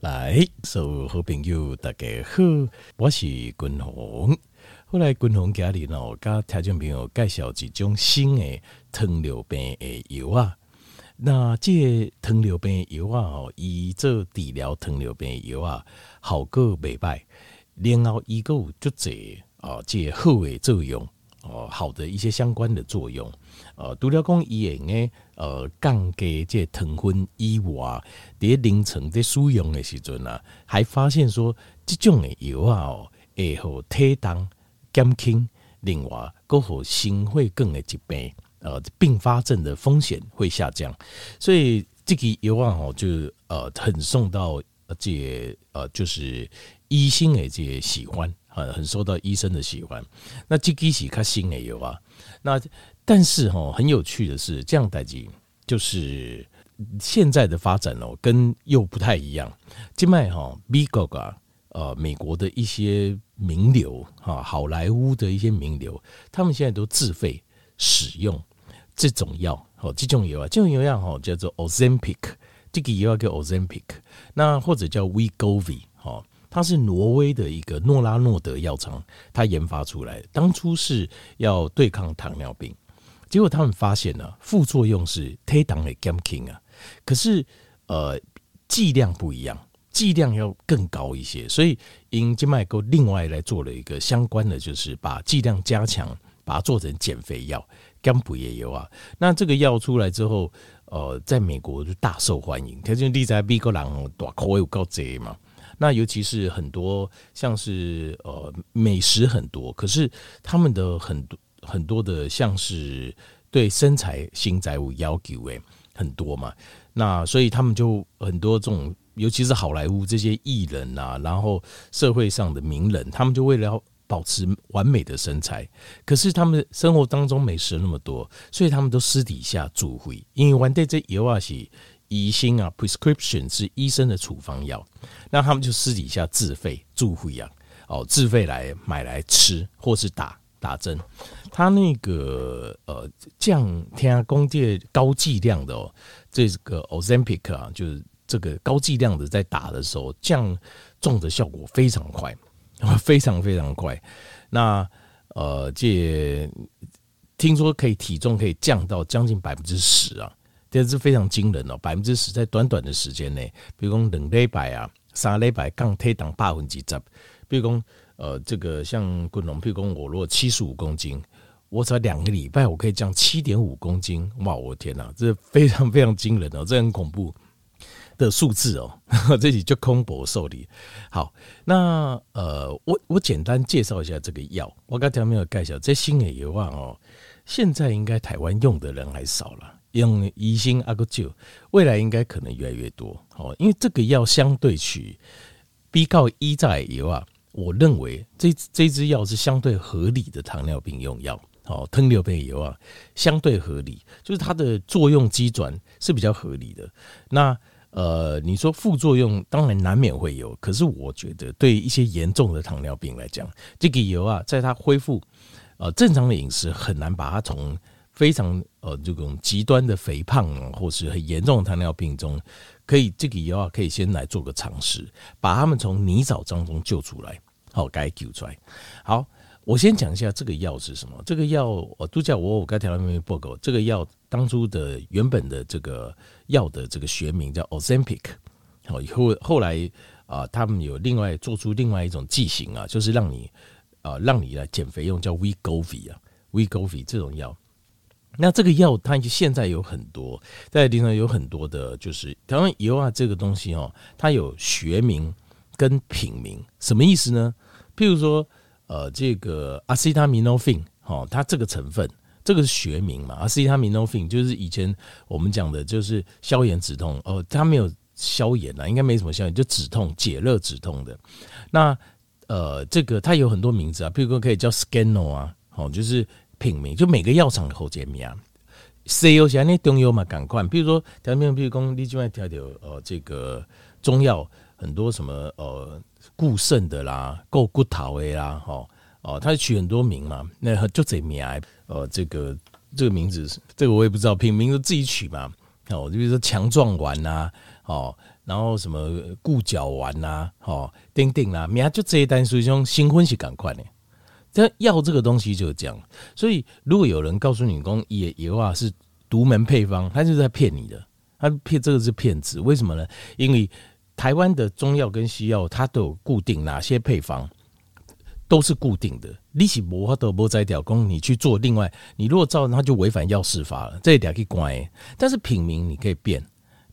来，所有好朋友大家好，我是君鸿。后来君鸿家里呢，甲听众朋友介绍一种新的糖尿病的药啊。那这糖尿病药啊，哦，以做治疗糖尿病药啊，效果袂歹，然后伊个有足侪啊，这好的作用哦，好的一些相关的作用。呃，除了讲伊用诶，呃，降低这糖分以外，伫临床在使用的时阵啊，还发现说，这种的药啊，会互体重减轻，另外，阁互心血管的疾病，呃，并发症的风险会下降。所以，这个药啊，哦，就呃，很受到这呃，就是医生的这些喜欢，很很受到医生的喜欢。那这个是较新的药啊，那。但是哈，很有趣的是，这样代志就是现在的发展哦，跟又不太一样。今麦哈，美国啊，呃，美国的一些名流哈，好莱坞的一些名流，他们现在都自费使用这种药哦，这种药啊，这种药药哈叫做 Ozempic，这个药叫 Ozempic，那或者叫 Wegovy，它是挪威的一个诺拉诺德药厂，它研发出来，当初是要对抗糖尿病。结果他们发现呢，副作用是体重的减轻啊，可是呃剂量不一样，剂量要更高一些，所以因静脉沟另外来做了一个相关的，就是把剂量加强，把它做成减肥药，减肥也有啊。那这个药出来之后，呃，在美国就大受欢迎，它就立在美国人大口有够多嘛。那尤其是很多像是呃美食很多，可是他们的很多。很多的像是对身材、型材有要求诶，很多嘛。那所以他们就很多这种，尤其是好莱坞这些艺人啊，然后社会上的名人，他们就为了要保持完美的身材，可是他们生活当中美食那么多，所以他们都私底下自费，因为完对这药啊是疑心啊，prescription 是医生的处方药，那他们就私底下自费自费啊，哦，自费来买来吃或是打。打针，他那个呃降听讲这高剂量的哦，这个 Ozempic 啊，就是这个高剂量的在打的时候降重的效果非常快，非常非常快。那呃这听说可以体重可以降到将近百分之十啊，这是非常惊人哦，百分之十在短短的时间内，比如讲两礼拜啊，三礼拜降体重百分之十，比如讲。呃，这个像滚龙，譬如说我如果七十五公斤，我才两个礼拜，我可以降七点五公斤，哇！我天哪，这非常非常惊人哦，这很恐怖的数字哦，这里就空博受理。好，那呃，我我简单介绍一下这个药，我刚才没有介绍，这新的药啊哦，现在应该台湾用的人还少了，用医生阿个就，未来应该可能越来越多哦，因为这个药相对取比较依在药啊。我认为这这支药是相对合理的糖尿病用药，哦，糖尿病药啊，相对合理，就是它的作用机转是比较合理的。那呃，你说副作用当然难免会有，可是我觉得对一些严重的糖尿病来讲，这个油啊，在它恢复呃正常的饮食，很难把它从非常呃这种极端的肥胖或是很严重的糖尿病中。可以，这个药啊，可以先来做个尝试，把他们从泥沼当中救出来，好，该救出来。好，我先讲一下这个药是什么。这个药，我都叫我我刚才调那边报告。这个药当初的原本的这个药的这个学名叫 Ozempic，好，以后后来啊，他们有另外做出另外一种剂型啊，就是让你啊，让你来减肥用，叫 Wegovy 啊，Wegovy 这种药。那这个药，它现在有很多，在临床有很多的，就是台湾油啊，这个东西哦，它有学名跟品名，什么意思呢？譬如说，呃，这个阿司他米诺芬，哦，它这个成分，这个是学名嘛？阿司他米诺芬就是以前我们讲的，就是消炎止痛哦，它没有消炎啊，应该没什么消炎，就止痛、解热、止痛的。那呃，这个它有很多名字啊，譬如说可以叫 Scano 啊，哦，就是。品名就每个药厂的后见名啊，西药像那中药嘛，赶快，比如说调名，比如说你另外调调呃这个中药很多什么呃固肾的啦，够骨头的啦，哦哦，它取很多名嘛，那就这名呃这个这个名字，这个我也不知道，品名就自己取嘛，哦，就比如说强壮丸呐，哦，然后什么固脚丸呐，哦，丁丁啦，名就这一单，所以说新婚是赶快的。这药这个东西就是这样，所以如果有人告诉你讲也也话是独门配方，他就是在骗你的，他骗这个是骗子。为什么呢？因为台湾的中药跟西药，它都有固定哪些配方，都是固定的。你是无法度无在调工，你去做另外，你如果照，它就违反药事法了，这一点可以关。但是品名你可以变。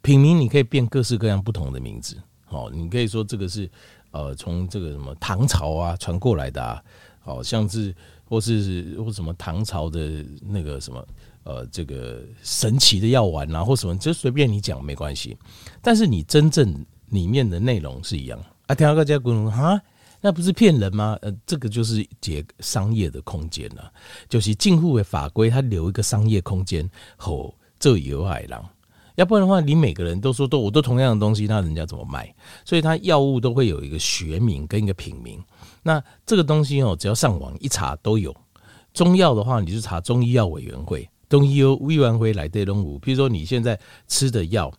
品名你可以变各式各样不同的名字，哦，你可以说这个是呃从这个什么唐朝啊传过来的啊，好像是或是或什么唐朝的那个什么呃这个神奇的药丸啊或什么，就随便你讲没关系。但是你真正里面的内容是一样啊，听到个家古人啊，那不是骗人吗？呃，这个就是解商业的空间了，就是政府的法规，它留一个商业空间，吼，这有海狼。要不然的话，你每个人都说都我都同样的东西，那人家怎么卖？所以它药物都会有一个学名跟一个品名。那这个东西哦，只要上网一查都有。中药的话，你就查中医药委员会，中医药委员会来对东吴。比如说你现在吃的药，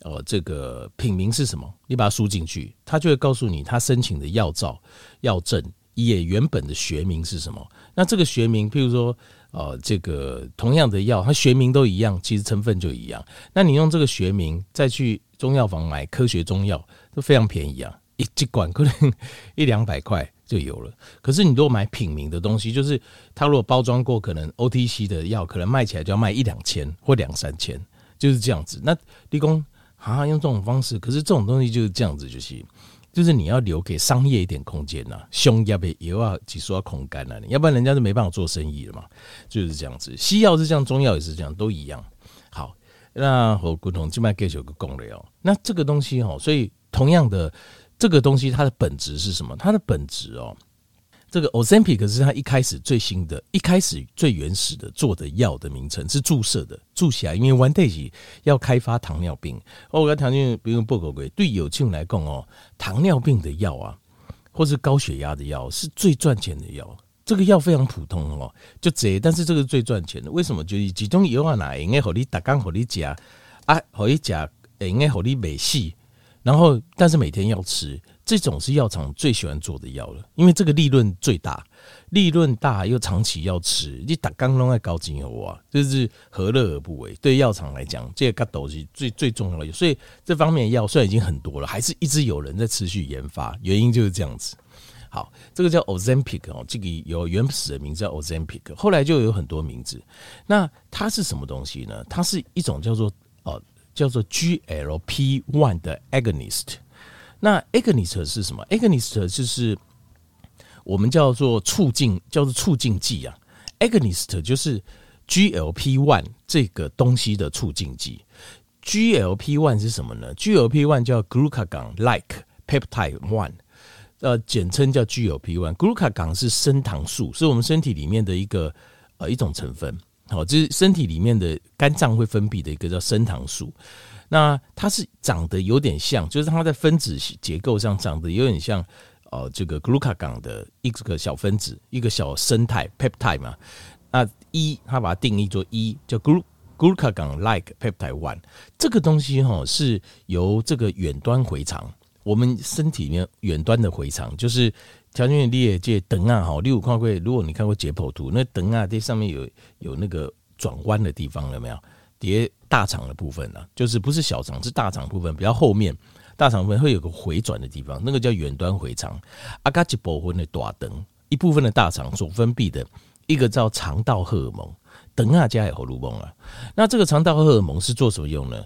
呃，这个品名是什么？你把它输进去，它就会告诉你他申请的药照、药证也原本的学名是什么。那这个学名，譬如说。呃，这个同样的药，它学名都一样，其实成分就一样。那你用这个学名再去中药房买科学中药，都非常便宜啊，一一管可能 一两百块就有了。可是你如果买品名的东西，就是它如果包装过，可能 OTC 的药，可能卖起来就要卖一两千或两三千，就是这样子。那立功啊，用这种方式，可是这种东西就是这样子就行。就是你要留给商业一点空间呐，胸要被也要挤出要空干了，要不然人家就没办法做生意了嘛。就是这样子，西药是这样，中药也是这样，都一样。好，那和共同就卖给九个共类哦。那这个东西哦，所以同样的这个东西，它的本质是什么？它的本质哦。这个 Ozempic 是他一开始最新的，一开始最原始的做的药的名称是注射的，注起来，因为 One Day 要开发糖尿病。我糖尿病报告过，对有庆来讲哦，糖尿病的药啊，或是高血压的药是最赚钱的药。这个药非常普通哦，就这，但是这个是最赚钱的。为什么？就是其中药啊，哪应该好你打刚好你加啊，好你加，应该好你美细，然后但是每天要吃。这种是药厂最喜欢做的药了，因为这个利润最大，利润大又长期要吃，你打刚弄在高精油啊，就是何乐而不为？对药厂来讲，这个东西最最重要的，所以这方面药虽然已经很多了，还是一直有人在持续研发，原因就是这样子。好，这个叫 Ozempic 哦，这个有原始的名字叫 Ozempic，后来就有很多名字。那它是什么东西呢？它是一种叫做呃叫做 GLP-1 的 agonist。那 agonist 是什么？agonist 就是我们叫做促进，叫做促进剂啊。agonist 就是 GLP-1 这个东西的促进剂。GLP-1 是什么呢？GLP-1 叫 glucagon-like peptide one，呃，简称叫 GLP-1。glucagon 是升糖素，是我们身体里面的一个呃一种成分。好，这是身体里面的肝脏会分泌的一个叫升糖素。那它是长得有点像，就是它在分子结构上长得有点像，呃，这个 glucagon 的一个小分子，一个小生态 peptide 嘛。那一，它把它定义做一，叫 glucagon-like peptide one。这个东西哈是由这个远端回肠，我们身体里面远端的回肠，就是条件列界等啊，哈，六五看过，如果你看过解剖图，那等啊这上面有有那个转弯的地方，有没有？叠大肠的部分呢、就是不是小肠，是大肠部分比较后面，大肠部分会有个回转的地方，那个叫远端回肠。阿嘎吉部分的大肠，一部分的大肠所分泌的一个叫肠道荷尔蒙，等啊加也荷尔蒙啊。那这个肠道荷尔蒙是做什么用呢？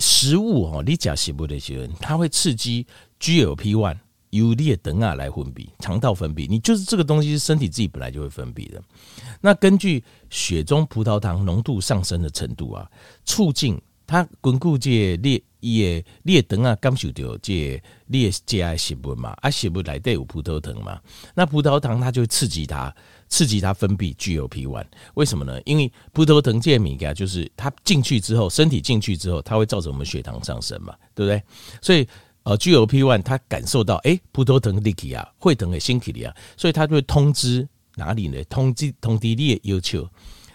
食物哦，你加食物的时候，它会刺激 GLP-1。由列等啊来分泌，肠道分泌，你就是这个东西是身体自己本来就会分泌的。那根据血中葡萄糖浓度上升的程度啊，促进它巩固这列也列等啊感受到这列加食物嘛，啊食物来带有葡萄糖嘛，那葡萄糖它就会刺激它，刺激它分泌 GLP-1。为什么呢？因为葡萄糖这米啊，就是它进去之后，身体进去之后，它会造成我们血糖上升嘛，对不对？所以。呃，G O P one，它感受到，哎，葡萄糖立体啊，会疼的心体啊，所以它就会通知哪里呢？通知通知你的要求，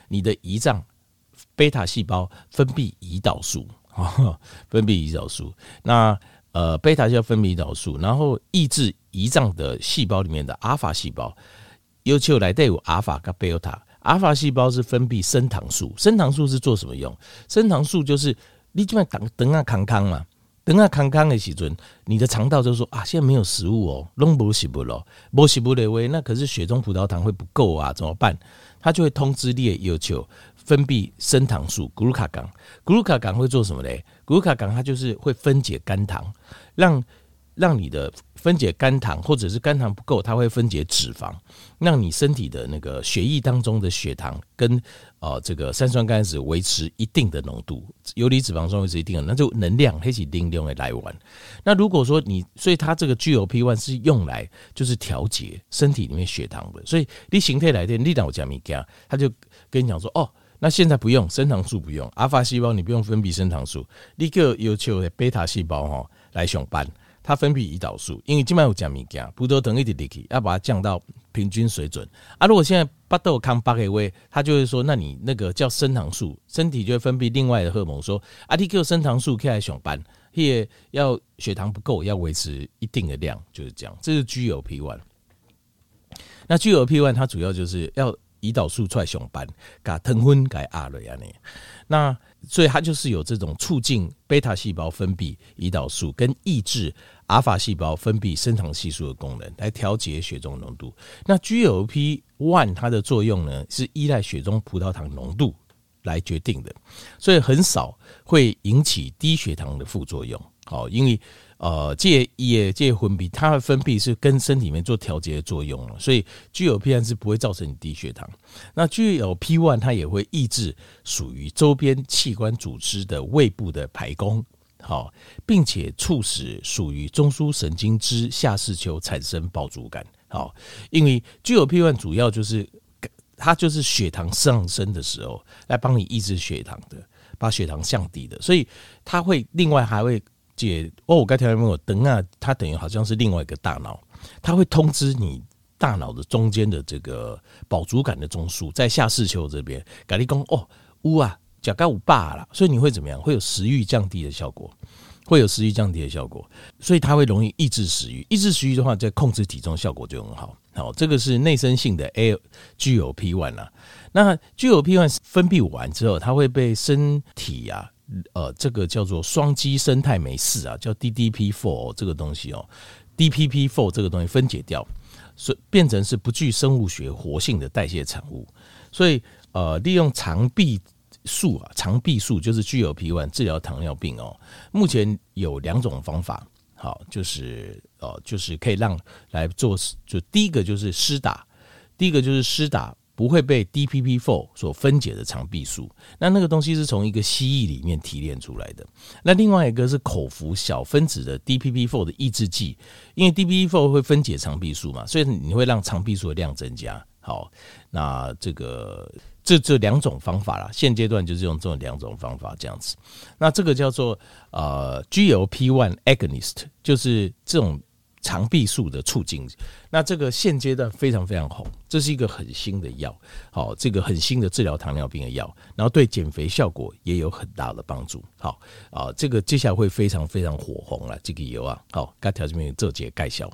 你的胰脏贝塔细胞分泌胰岛素，啊，分泌胰岛素。那呃，贝塔叫分泌胰岛素，然后抑制胰脏的细胞里面的阿法细胞，要求来带有阿法跟贝塔。阿法细胞是分泌升糖素，升糖素是做什么用？升糖素就是你这边等等啊康康嘛，等啊康康的时阵，你的肠道就说啊，现在没有食物哦，弄不食不咯，不食不的喂，那可是血中葡萄糖会不够啊，怎么办？它就会通知你要求分泌升糖素，古鲁卡港，古鲁卡港会做什么嘞？古鲁卡港它就是会分解肝糖，让让你的分解肝糖，或者是肝糖不够，它会分解脂肪，让你身体的那个血液当中的血糖跟呃这个三酸甘脂维持一定的浓度，游离脂肪酸维持一定的，那就能量黑起定用来玩。那如果说你，所以它这个 GLP-1 是用来就是调节身体里面血糖的，所以你形态来电，你让我讲米加，他就跟你讲说哦，那现在不用升糖素，不用阿法细胞，你不用分泌升糖素，立刻要求的贝塔细胞哈来上班。它分泌胰岛素，因为基本上有讲物件，葡萄糖一点点去，要把它降到平均水准。啊，如果现在巴豆康巴给位，他就会说，那你那个叫升糖素，身体就会分泌另外的荷尔蒙，说啊，你给升糖素起来上班，也要血糖不够，要维持一定的量，就是这样。这是 GLP-1。那 GLP-1 它主要就是要胰岛素出来上班，把糖分给压了呀，你那。所以它就是有这种促进贝塔细胞分泌胰岛素，跟抑制阿法细胞分泌升糖系数的功能，来调节血中浓度。那 GLP-1 它的作用呢，是依赖血中葡萄糖浓度来决定的，所以很少会引起低血糖的副作用。好，因为。呃，借也借分泌，它的分泌是跟身体里面做调节的作用了，所以 GLP-1 是不会造成你低血糖。那 GLP-1 它也会抑制属于周边器官组织的胃部的排功，好，并且促使属于中枢神经之下视丘产生饱足感，好，因为 GLP-1 主要就是它就是血糖上升的时候来帮你抑制血糖的，把血糖降低的，所以它会另外还会。解哦，我刚才问我等啊，它等于好像是另外一个大脑，它会通知你大脑的中间的这个饱足感的中枢，在下视丘这边，咖喱公哦，乌啊，甲盖五霸了，所以你会怎么样？会有食欲降低的效果，会有食欲降低的效果，所以它会容易抑制食欲，抑制食欲的话，在控制体重效果就很好。好，这个是内生性的 A GLP-1 啊，那 GLP-1 分泌完之后，它会被身体、啊。呃，这个叫做双基生态酶四啊，叫 DDP four 这个东西哦，DPP4 这个东西分解掉，所以变成是不具生物学活性的代谢产物。所以呃，利用肠壁素啊，肠壁素就是 GLP-1 治疗糖尿病哦。目前有两种方法，好，就是呃，就是可以让来做，就第一个就是施打，第一个就是施打。不会被 DPP4 所分解的肠壁素，那那个东西是从一个蜥蜴里面提炼出来的。那另外一个是口服小分子的 DPP4 的抑制剂，因为 DPP4 会分解肠壁素嘛，所以你会让肠壁素的量增加。好，那这个这这两种方法啦，现阶段就是用这种两种方法这样子。那这个叫做呃 GLP-1 agonist，就是这种。肠壁素的促进，那这个现阶段非常非常红，这是一个很新的药，好，这个很新的治疗糖尿病的药，然后对减肥效果也有很大的帮助，好啊，这个接下来会非常非常火红啊，这个油啊，好，该条这边做解介绍。